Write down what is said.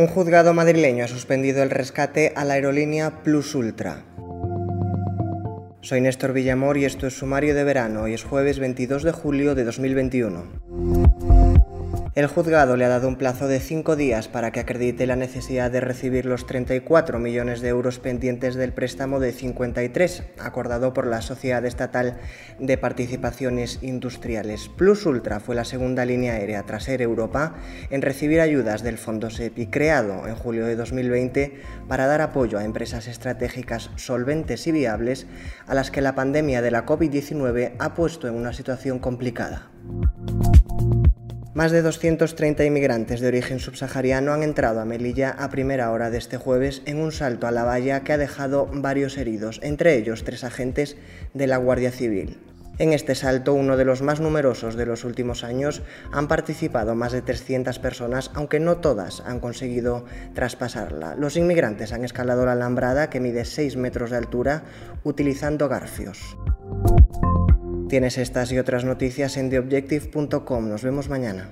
Un juzgado madrileño ha suspendido el rescate a la aerolínea Plus Ultra. Soy Néstor Villamor y esto es Sumario de Verano. Hoy es jueves 22 de julio de 2021. El juzgado le ha dado un plazo de cinco días para que acredite la necesidad de recibir los 34 millones de euros pendientes del préstamo de 53 acordado por la Sociedad Estatal de Participaciones Industriales. Plus Ultra fue la segunda línea aérea tras Air Europa en recibir ayudas del Fondo SEPI creado en julio de 2020 para dar apoyo a empresas estratégicas solventes y viables a las que la pandemia de la COVID-19 ha puesto en una situación complicada. Más de 230 inmigrantes de origen subsahariano han entrado a Melilla a primera hora de este jueves en un salto a la valla que ha dejado varios heridos, entre ellos tres agentes de la Guardia Civil. En este salto, uno de los más numerosos de los últimos años, han participado más de 300 personas, aunque no todas han conseguido traspasarla. Los inmigrantes han escalado la alambrada que mide 6 metros de altura utilizando garfios. Tienes estas y otras noticias en theobjective.com. Nos vemos mañana.